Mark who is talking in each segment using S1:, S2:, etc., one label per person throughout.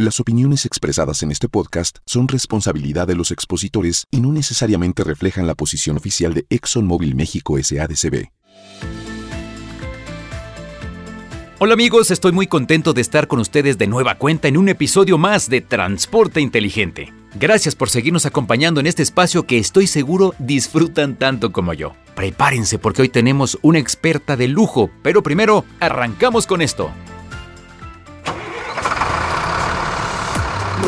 S1: Las opiniones expresadas en este podcast son responsabilidad de los expositores y no necesariamente reflejan la posición oficial de ExxonMobil México SADCB.
S2: Hola amigos, estoy muy contento de estar con ustedes de nueva cuenta en un episodio más de Transporte Inteligente. Gracias por seguirnos acompañando en este espacio que estoy seguro disfrutan tanto como yo. Prepárense porque hoy tenemos una experta de lujo, pero primero arrancamos con esto.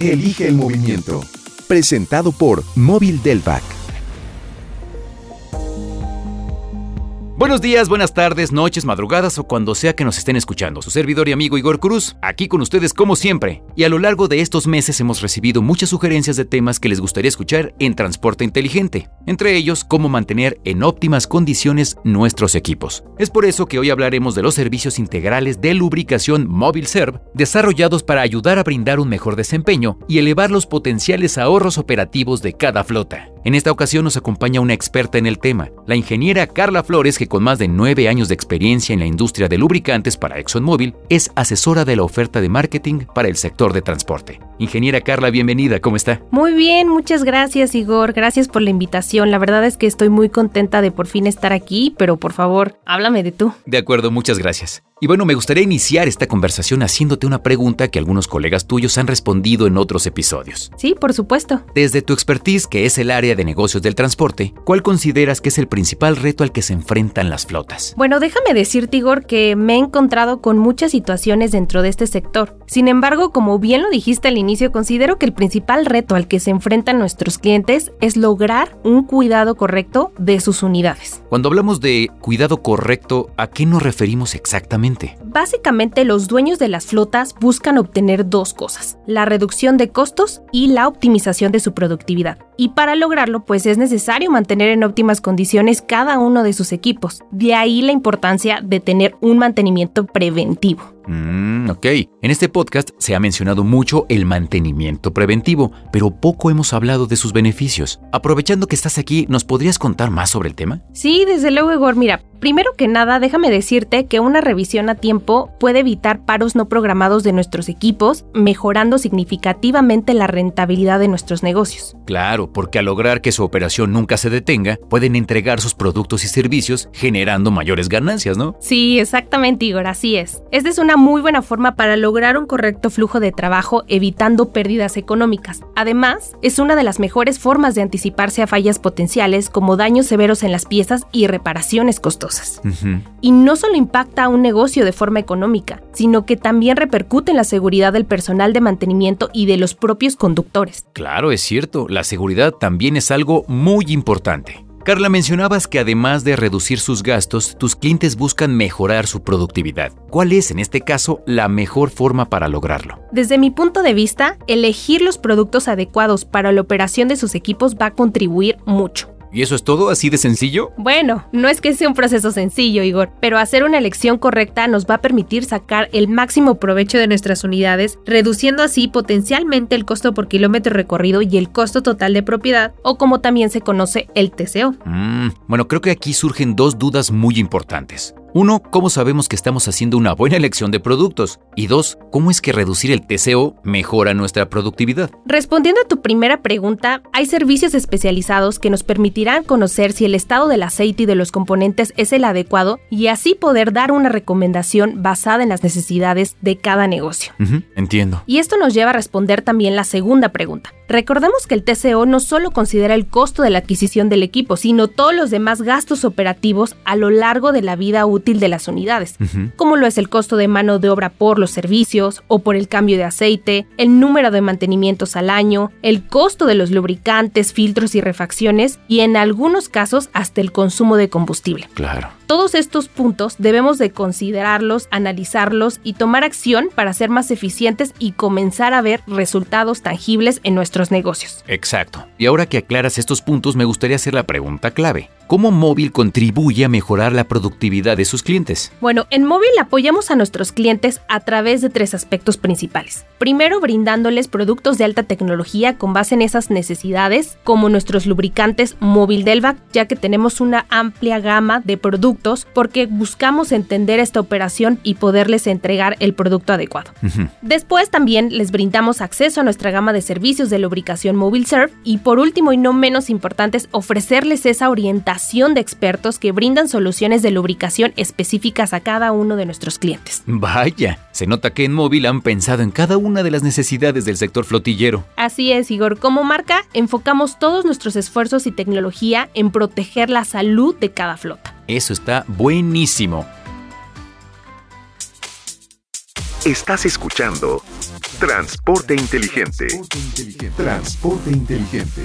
S1: Elige el movimiento. Presentado por Móvil Delvac.
S2: Buenos días, buenas tardes, noches, madrugadas o cuando sea que nos estén escuchando. Su servidor y amigo Igor Cruz, aquí con ustedes como siempre. Y a lo largo de estos meses hemos recibido muchas sugerencias de temas que les gustaría escuchar en Transporte Inteligente. Entre ellos, cómo mantener en óptimas condiciones nuestros equipos. Es por eso que hoy hablaremos de los servicios integrales de lubricación Móvil Serv, desarrollados para ayudar a brindar un mejor desempeño y elevar los potenciales ahorros operativos de cada flota. En esta ocasión nos acompaña una experta en el tema, la ingeniera Carla Flores, que con más de nueve años de experiencia en la industria de lubricantes para ExxonMobil, es asesora de la oferta de marketing para el sector de transporte. Ingeniera Carla, bienvenida, ¿cómo está?
S3: Muy bien, muchas gracias Igor, gracias por la invitación. La verdad es que estoy muy contenta de por fin estar aquí, pero por favor, háblame de tú.
S2: De acuerdo, muchas gracias. Y bueno, me gustaría iniciar esta conversación haciéndote una pregunta que algunos colegas tuyos han respondido en otros episodios.
S3: Sí, por supuesto.
S2: Desde tu expertise, que es el área de negocios del transporte, ¿cuál consideras que es el principal reto al que se enfrentan las flotas?
S3: Bueno, déjame decirte Igor que me he encontrado con muchas situaciones dentro de este sector. Sin embargo, como bien lo dijiste al inicio, considero que el principal reto al que se enfrentan nuestros clientes es lograr un cuidado correcto de sus unidades.
S2: Cuando hablamos de cuidado correcto, ¿a qué nos referimos exactamente?
S3: Básicamente los dueños de las flotas buscan obtener dos cosas, la reducción de costos y la optimización de su productividad. Y para lograrlo pues es necesario mantener en óptimas condiciones cada uno de sus equipos. De ahí la importancia de tener un mantenimiento preventivo.
S2: Mm, ok. En este podcast se ha mencionado mucho el mantenimiento preventivo, pero poco hemos hablado de sus beneficios. Aprovechando que estás aquí, ¿nos podrías contar más sobre el tema?
S3: Sí, desde luego, Igor. Mira, primero que nada, déjame decirte que una revisión a tiempo puede evitar paros no programados de nuestros equipos, mejorando significativamente la rentabilidad de nuestros negocios.
S2: Claro, porque al lograr que su operación nunca se detenga, pueden entregar sus productos y servicios generando mayores ganancias, ¿no?
S3: Sí, exactamente, Igor, así es. Esta es una muy buena forma para lograr un correcto flujo de trabajo evitando pérdidas económicas. Además, es una de las mejores formas de anticiparse a fallas potenciales como daños severos en las piezas y reparaciones costosas. Y no solo impacta a un negocio de forma económica, sino que también repercute en la seguridad del personal de mantenimiento y de los propios conductores.
S2: Claro, es cierto, la seguridad también es algo muy importante. Carla, mencionabas que además de reducir sus gastos, tus clientes buscan mejorar su productividad. ¿Cuál es, en este caso, la mejor forma para lograrlo?
S3: Desde mi punto de vista, elegir los productos adecuados para la operación de sus equipos va a contribuir mucho.
S2: ¿Y eso es todo así de sencillo?
S3: Bueno, no es que sea un proceso sencillo, Igor, pero hacer una elección correcta nos va a permitir sacar el máximo provecho de nuestras unidades, reduciendo así potencialmente el costo por kilómetro recorrido y el costo total de propiedad, o como también se conoce el TCO.
S2: Mm, bueno, creo que aquí surgen dos dudas muy importantes. Uno, ¿cómo sabemos que estamos haciendo una buena elección de productos? Y dos, ¿cómo es que reducir el TCO mejora nuestra productividad?
S3: Respondiendo a tu primera pregunta, hay servicios especializados que nos permitirán conocer si el estado del aceite y de los componentes es el adecuado y así poder dar una recomendación basada en las necesidades de cada negocio.
S2: Entiendo.
S3: Y esto nos lleva a responder también la segunda pregunta. Recordemos que el TCO no solo considera el costo de la adquisición del equipo, sino todos los demás gastos operativos a lo largo de la vida útil de las unidades, como lo es el costo de mano de obra por los servicios o por el cambio de aceite, el número de mantenimientos al año, el costo de los lubricantes, filtros y refacciones y en algunos casos hasta el consumo de combustible.
S2: Claro.
S3: Todos estos puntos debemos de considerarlos, analizarlos y tomar acción para ser más eficientes y comenzar a ver resultados tangibles en nuestros negocios.
S2: Exacto. Y ahora que aclaras estos puntos, me gustaría hacer la pregunta clave. ¿Cómo Móvil contribuye a mejorar la productividad de sus clientes?
S3: Bueno, en Móvil apoyamos a nuestros clientes a través de tres aspectos principales. Primero, brindándoles productos de alta tecnología con base en esas necesidades, como nuestros lubricantes Móvil Delvac, ya que tenemos una amplia gama de productos porque buscamos entender esta operación y poderles entregar el producto adecuado. Después también les brindamos acceso a nuestra gama de servicios de lubricación Móvil Serve y por último y no menos importantes, ofrecerles esa orientación de expertos que brindan soluciones de lubricación específicas a cada uno de nuestros clientes.
S2: Vaya, se nota que en Móvil han pensado en cada una de las necesidades del sector flotillero.
S3: Así es, Igor. Como marca, enfocamos todos nuestros esfuerzos y tecnología en proteger la salud de cada flota.
S2: Eso está buenísimo.
S4: Estás escuchando Transporte Inteligente.
S1: Transporte inteligente.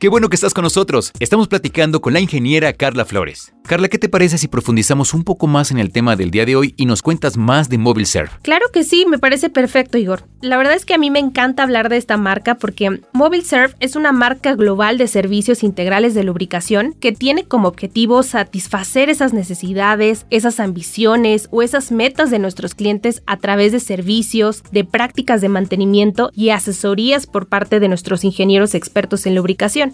S2: Qué bueno que estás con nosotros. Estamos platicando con la ingeniera Carla Flores. Carla, ¿qué te parece si profundizamos un poco más en el tema del día de hoy y nos cuentas más de Mobile?
S3: Claro que sí, me parece perfecto, Igor. La verdad es que a mí me encanta hablar de esta marca porque Mobile es una marca global de servicios integrales de lubricación que tiene como objetivo satisfacer esas necesidades, esas ambiciones o esas metas de nuestros clientes a través de servicios, de prácticas de mantenimiento y asesorías por parte de nuestros ingenieros expertos en lubricación.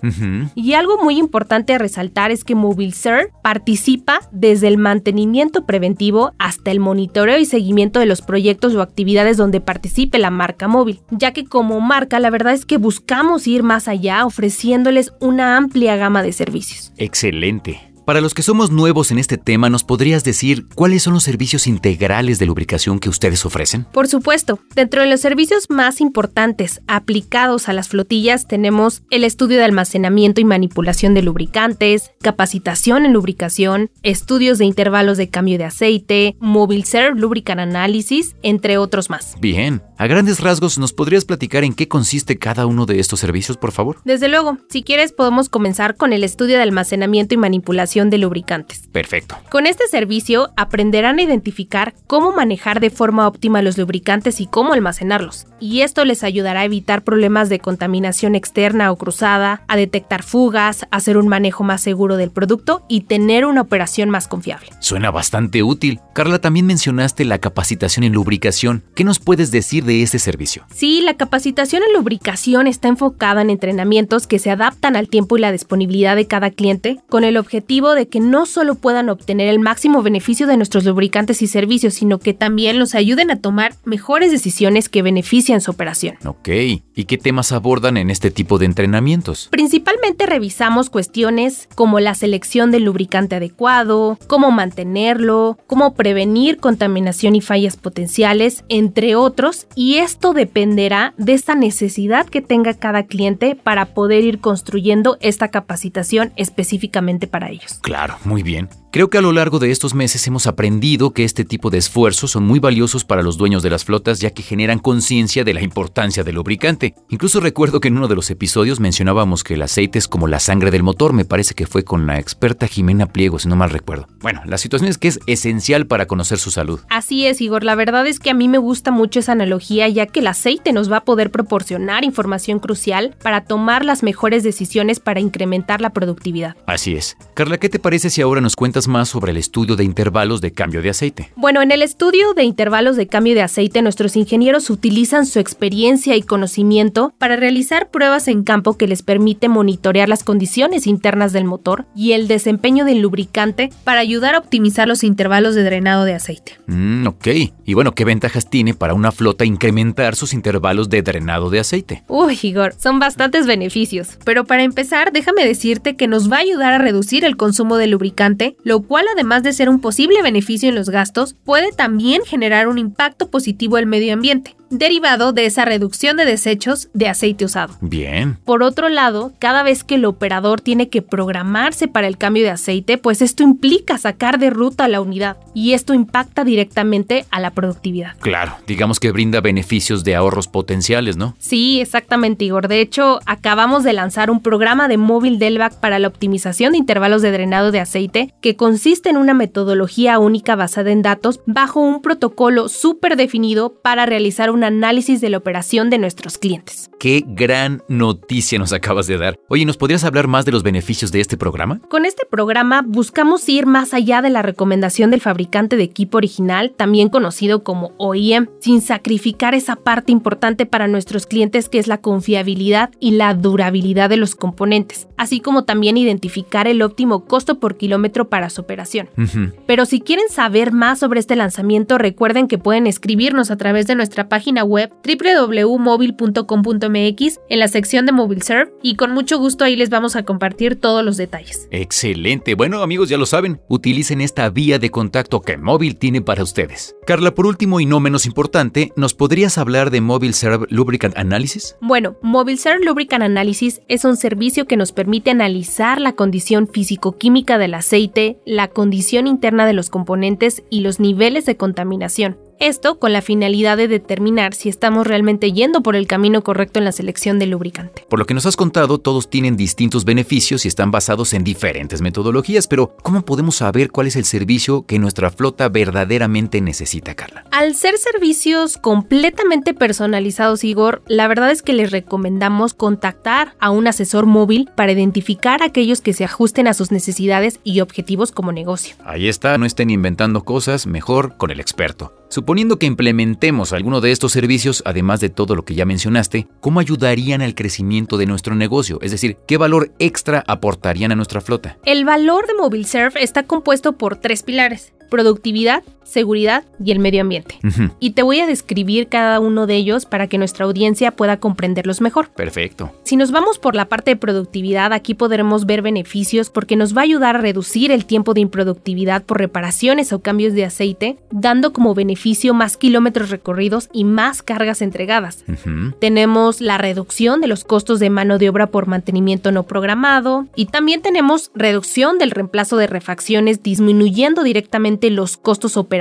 S3: Y algo muy importante a resaltar es que Mobile Serve participa desde el mantenimiento preventivo hasta el monitoreo y seguimiento de los proyectos o actividades donde participe la marca móvil, ya que como marca la verdad es que buscamos ir más allá ofreciéndoles una amplia gama de servicios.
S2: Excelente. Para los que somos nuevos en este tema, ¿nos podrías decir cuáles son los servicios integrales de lubricación que ustedes ofrecen?
S3: Por supuesto, dentro de los servicios más importantes aplicados a las flotillas tenemos el estudio de almacenamiento y manipulación de lubricantes, capacitación en lubricación, estudios de intervalos de cambio de aceite, Mobile Serve Lubricant Analysis, entre otros más.
S2: Bien, a grandes rasgos, ¿nos podrías platicar en qué consiste cada uno de estos servicios, por favor?
S3: Desde luego, si quieres podemos comenzar con el estudio de almacenamiento y manipulación de lubricantes.
S2: Perfecto.
S3: Con este servicio aprenderán a identificar cómo manejar de forma óptima los lubricantes y cómo almacenarlos. Y esto les ayudará a evitar problemas de contaminación externa o cruzada, a detectar fugas, hacer un manejo más seguro del producto y tener una operación más confiable.
S2: Suena bastante útil. Carla, también mencionaste la capacitación en lubricación. ¿Qué nos puedes decir de este servicio?
S3: Sí, la capacitación en lubricación está enfocada en entrenamientos que se adaptan al tiempo y la disponibilidad de cada cliente con el objetivo de que no solo puedan obtener el máximo beneficio de nuestros lubricantes y servicios, sino que también los ayuden a tomar mejores decisiones que benefician su operación.
S2: Ok, ¿y qué temas abordan en este tipo de entrenamientos?
S3: Principalmente revisamos cuestiones como la selección del lubricante adecuado, cómo mantenerlo, cómo prevenir contaminación y fallas potenciales, entre otros, y esto dependerá de esa necesidad que tenga cada cliente para poder ir construyendo esta capacitación específicamente para ellos.
S2: Claro, muy bien. Creo que a lo largo de estos meses hemos aprendido que este tipo de esfuerzos son muy valiosos para los dueños de las flotas ya que generan conciencia de la importancia del lubricante. Incluso recuerdo que en uno de los episodios mencionábamos que el aceite es como la sangre del motor, me parece que fue con la experta Jimena Pliego, si no mal recuerdo. Bueno, la situación es que es esencial para conocer su salud.
S3: Así es, Igor, la verdad es que a mí me gusta mucho esa analogía ya que el aceite nos va a poder proporcionar información crucial para tomar las mejores decisiones para incrementar la productividad.
S2: Así es. Carla, ¿qué te parece si ahora nos cuentas más sobre el estudio de intervalos de cambio de aceite?
S3: Bueno, en el estudio de intervalos de cambio de aceite, nuestros ingenieros utilizan su experiencia y conocimiento para realizar pruebas en campo que les permite monitorear las condiciones internas del motor y el desempeño del lubricante para ayudar a optimizar los intervalos de drenado de aceite.
S2: Mm, ok. Y bueno, ¿qué ventajas tiene para una flota incrementar sus intervalos de drenado de aceite?
S3: Uy, Igor, son bastantes beneficios. Pero para empezar, déjame decirte que nos va a ayudar a reducir el consumo de lubricante, lo cual además de ser un posible beneficio en los gastos, puede también generar un impacto positivo al medio ambiente derivado de esa reducción de desechos de aceite usado.
S2: Bien.
S3: Por otro lado, cada vez que el operador tiene que programarse para el cambio de aceite, pues esto implica sacar de ruta la unidad y esto impacta directamente a la productividad.
S2: Claro, digamos que brinda beneficios de ahorros potenciales, ¿no?
S3: Sí, exactamente, Igor. De hecho, acabamos de lanzar un programa de móvil Delvac para la optimización de intervalos de drenado de aceite que consiste en una metodología única basada en datos bajo un protocolo súper definido para realizar un análisis de la operación de nuestros clientes.
S2: Qué gran noticia nos acabas de dar. Oye, ¿nos podrías hablar más de los beneficios de este programa?
S3: Con este programa buscamos ir más allá de la recomendación del fabricante de equipo original, también conocido como OEM, sin sacrificar esa parte importante para nuestros clientes que es la confiabilidad y la durabilidad de los componentes, así como también identificar el óptimo costo por kilómetro para su operación. Pero si quieren saber más sobre este lanzamiento, recuerden que pueden escribirnos a través de nuestra página web www.mobile.com.mx en la sección de Mobile Serve y con mucho gusto ahí les vamos a compartir todos los detalles.
S2: Excelente. Bueno, amigos, ya lo saben, utilicen esta vía de contacto que Móvil tiene para ustedes. Carla, por último y no menos importante, ¿nos podrías hablar de Mobile Serve Lubricant Analysis?
S3: Bueno, Mobile Serve Lubricant Analysis es un servicio que nos permite analizar la condición físico-química del aceite, la condición interna de los componentes y los niveles de contaminación. Esto con la finalidad de determinar si estamos realmente yendo por el camino correcto en la selección del lubricante.
S2: Por lo que nos has contado, todos tienen distintos beneficios y están basados en diferentes metodologías, pero ¿cómo podemos saber cuál es el servicio que nuestra flota verdaderamente necesita, Carla?
S3: Al ser servicios completamente personalizados, Igor, la verdad es que les recomendamos contactar a un asesor móvil para identificar aquellos que se ajusten a sus necesidades y objetivos como negocio.
S2: Ahí está, no estén inventando cosas, mejor con el experto. Suponiendo que implementemos alguno de estos servicios, además de todo lo que ya mencionaste, ¿cómo ayudarían al crecimiento de nuestro negocio? Es decir, ¿qué valor extra aportarían a nuestra flota?
S3: El valor de MobileServe está compuesto por tres pilares productividad, seguridad y el medio ambiente. Y te voy a describir cada uno de ellos para que nuestra audiencia pueda comprenderlos mejor.
S2: Perfecto.
S3: Si nos vamos por la parte de productividad, aquí podremos ver beneficios porque nos va a ayudar a reducir el tiempo de improductividad por reparaciones o cambios de aceite, dando como beneficio más kilómetros recorridos y más cargas entregadas. Tenemos la reducción de los costos de mano de obra por mantenimiento no programado y también tenemos reducción del reemplazo de refacciones disminuyendo directamente los costos operativos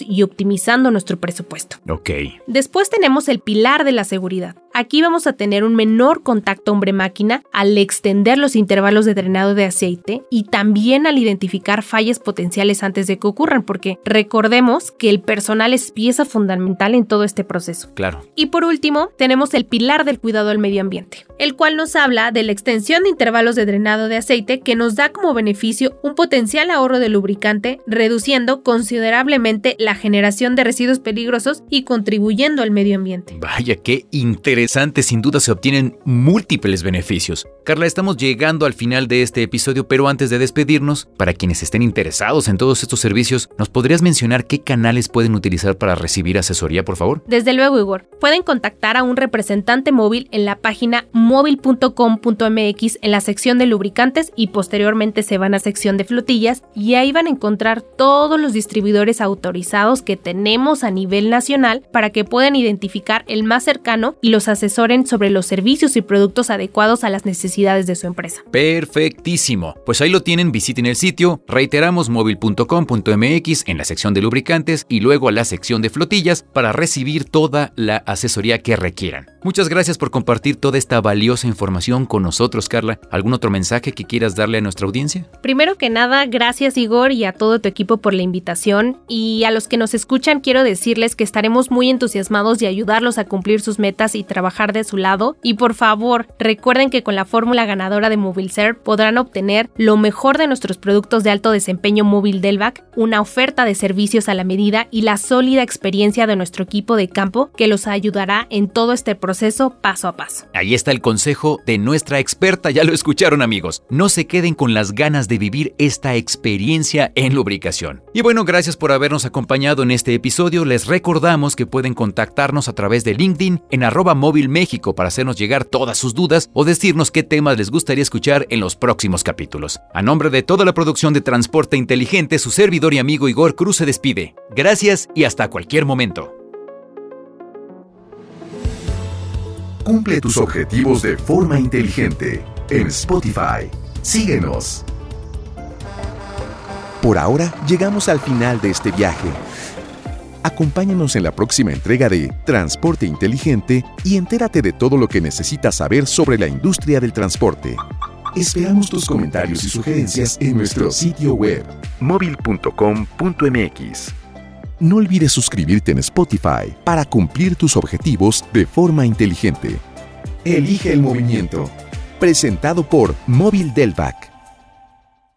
S3: y optimizando nuestro presupuesto.
S2: Ok.
S3: Después tenemos el pilar de la seguridad. Aquí vamos a tener un menor contacto hombre-máquina al extender los intervalos de drenado de aceite y también al identificar fallas potenciales antes de que ocurran, porque recordemos que el personal es pieza fundamental en todo este proceso.
S2: Claro.
S3: Y por último, tenemos el pilar del cuidado al medio ambiente, el cual nos habla de la extensión de intervalos de drenado de aceite que nos da como beneficio un potencial ahorro de lubricante, reduciendo considerablemente la generación de residuos peligrosos y contribuyendo al medio ambiente.
S2: Vaya, qué interesante sin duda se obtienen múltiples beneficios. Carla, estamos llegando al final de este episodio, pero antes de despedirnos, para quienes estén interesados en todos estos servicios, ¿nos podrías mencionar qué canales pueden utilizar para recibir asesoría, por favor?
S3: Desde luego, Igor. Pueden contactar a un representante móvil en la página móvil.com.mx en la sección de lubricantes y posteriormente se van a sección de flotillas y ahí van a encontrar todos los distribuidores autorizados que tenemos a nivel nacional para que puedan identificar el más cercano y los asesoren sobre los servicios y productos adecuados a las necesidades de su empresa.
S2: Perfectísimo. Pues ahí lo tienen, visiten el sitio, reiteramos móvil.com.mx en la sección de lubricantes y luego a la sección de flotillas para recibir toda la asesoría que requieran. Muchas gracias por compartir toda esta valiosa información con nosotros, Carla. ¿Algún otro mensaje que quieras darle a nuestra audiencia?
S3: Primero que nada, gracias Igor y a todo tu equipo por la invitación y a los que nos escuchan quiero decirles que estaremos muy entusiasmados de ayudarlos a cumplir sus metas y trabajar de su lado y por favor recuerden que con la fórmula ganadora de MobileServe podrán obtener lo mejor de nuestros productos de alto desempeño móvil Delvac, una oferta de servicios a la medida y la sólida experiencia de nuestro equipo de campo que los ayudará en todo este proceso paso a paso.
S2: Ahí está el consejo de nuestra experta, ya lo escucharon amigos. No se queden con las ganas de vivir esta experiencia en lubricación. Y bueno, gracias por habernos acompañado en este episodio. Les recordamos que pueden contactarnos a través de LinkedIn en arroba móvil México para hacernos llegar todas sus dudas o decirnos qué temas les gustaría escuchar en los próximos capítulos. A nombre de toda la producción de Transporte Inteligente, su servidor y amigo Igor Cruz se despide. Gracias y hasta cualquier momento.
S1: Cumple tus objetivos de forma inteligente en Spotify. Síguenos. Por ahora llegamos al final de este viaje. Acompáñanos en la próxima entrega de Transporte Inteligente y entérate de todo lo que necesitas saber sobre la industria del transporte. Esperamos tus comentarios y sugerencias en nuestro sitio web
S4: móvil.com.mx.
S1: No olvides suscribirte en Spotify para cumplir tus objetivos de forma inteligente. Elige el movimiento. Presentado por Móvil Delvac.